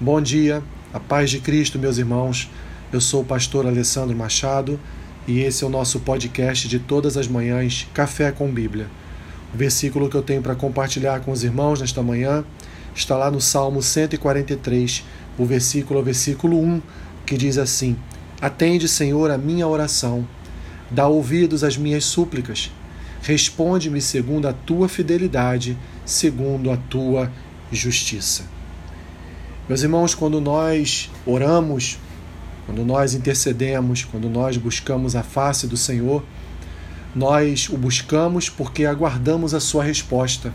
Bom dia, a paz de Cristo, meus irmãos. Eu sou o pastor Alessandro Machado e esse é o nosso podcast de todas as manhãs, Café com Bíblia. O versículo que eu tenho para compartilhar com os irmãos nesta manhã está lá no Salmo 143, o versículo, versículo 1, que diz assim: Atende, Senhor, a minha oração, dá ouvidos às minhas súplicas, responde-me segundo a tua fidelidade, segundo a tua justiça. Meus irmãos, quando nós oramos, quando nós intercedemos, quando nós buscamos a face do Senhor, nós o buscamos porque aguardamos a sua resposta.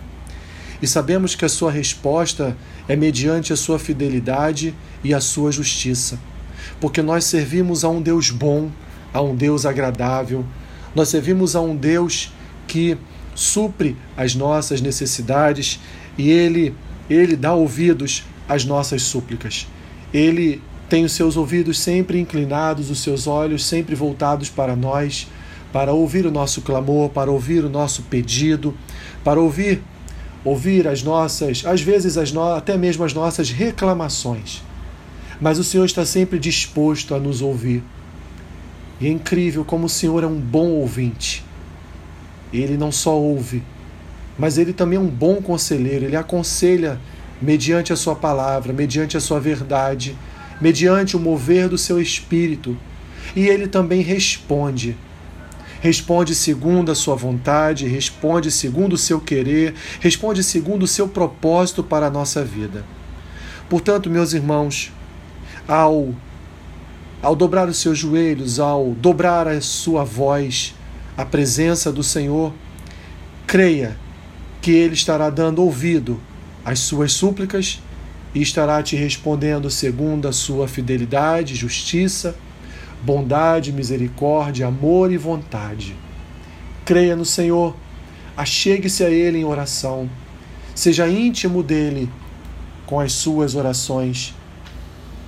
E sabemos que a sua resposta é mediante a sua fidelidade e a sua justiça. Porque nós servimos a um Deus bom, a um Deus agradável, nós servimos a um Deus que supre as nossas necessidades e ele ele dá ouvidos as nossas súplicas. Ele tem os seus ouvidos sempre inclinados, os seus olhos sempre voltados para nós, para ouvir o nosso clamor, para ouvir o nosso pedido, para ouvir ouvir as nossas, às vezes as no, até mesmo as nossas reclamações. Mas o Senhor está sempre disposto a nos ouvir. E é incrível como o Senhor é um bom ouvinte. Ele não só ouve, mas ele também é um bom conselheiro, ele aconselha mediante a sua palavra, mediante a sua verdade, mediante o mover do seu espírito. E ele também responde. Responde segundo a sua vontade, responde segundo o seu querer, responde segundo o seu propósito para a nossa vida. Portanto, meus irmãos, ao ao dobrar os seus joelhos, ao dobrar a sua voz, a presença do Senhor, creia que Ele estará dando ouvido as suas súplicas e estará te respondendo segundo a sua fidelidade, justiça, bondade, misericórdia, amor e vontade. Creia no Senhor, achegue-se a Ele em oração, seja íntimo dele com as suas orações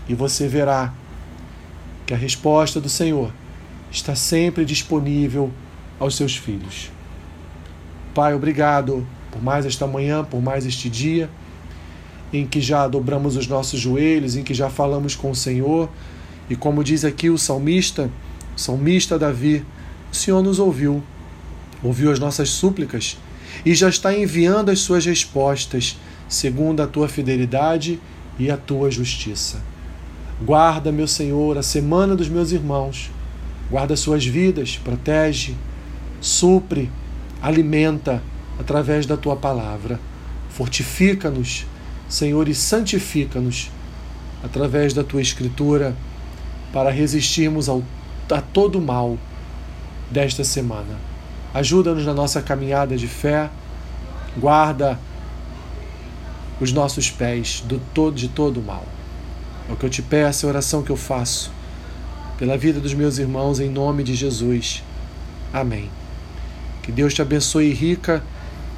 e você verá que a resposta do Senhor está sempre disponível aos seus filhos. Pai, obrigado por mais esta manhã, por mais este dia, em que já dobramos os nossos joelhos, em que já falamos com o Senhor. E como diz aqui o salmista, o salmista Davi, o Senhor nos ouviu, ouviu as nossas súplicas e já está enviando as suas respostas, segundo a tua fidelidade e a tua justiça. Guarda, meu Senhor, a semana dos meus irmãos, guarda suas vidas, protege, supre, alimenta através da tua palavra. Fortifica-nos, Senhor, e santifica-nos através da tua escritura para resistirmos ao, a todo o mal desta semana. Ajuda-nos na nossa caminhada de fé, guarda os nossos pés do todo, de todo o mal. É o que eu te peço, é a oração que eu faço pela vida dos meus irmãos, em nome de Jesus. Amém. Que Deus te abençoe rica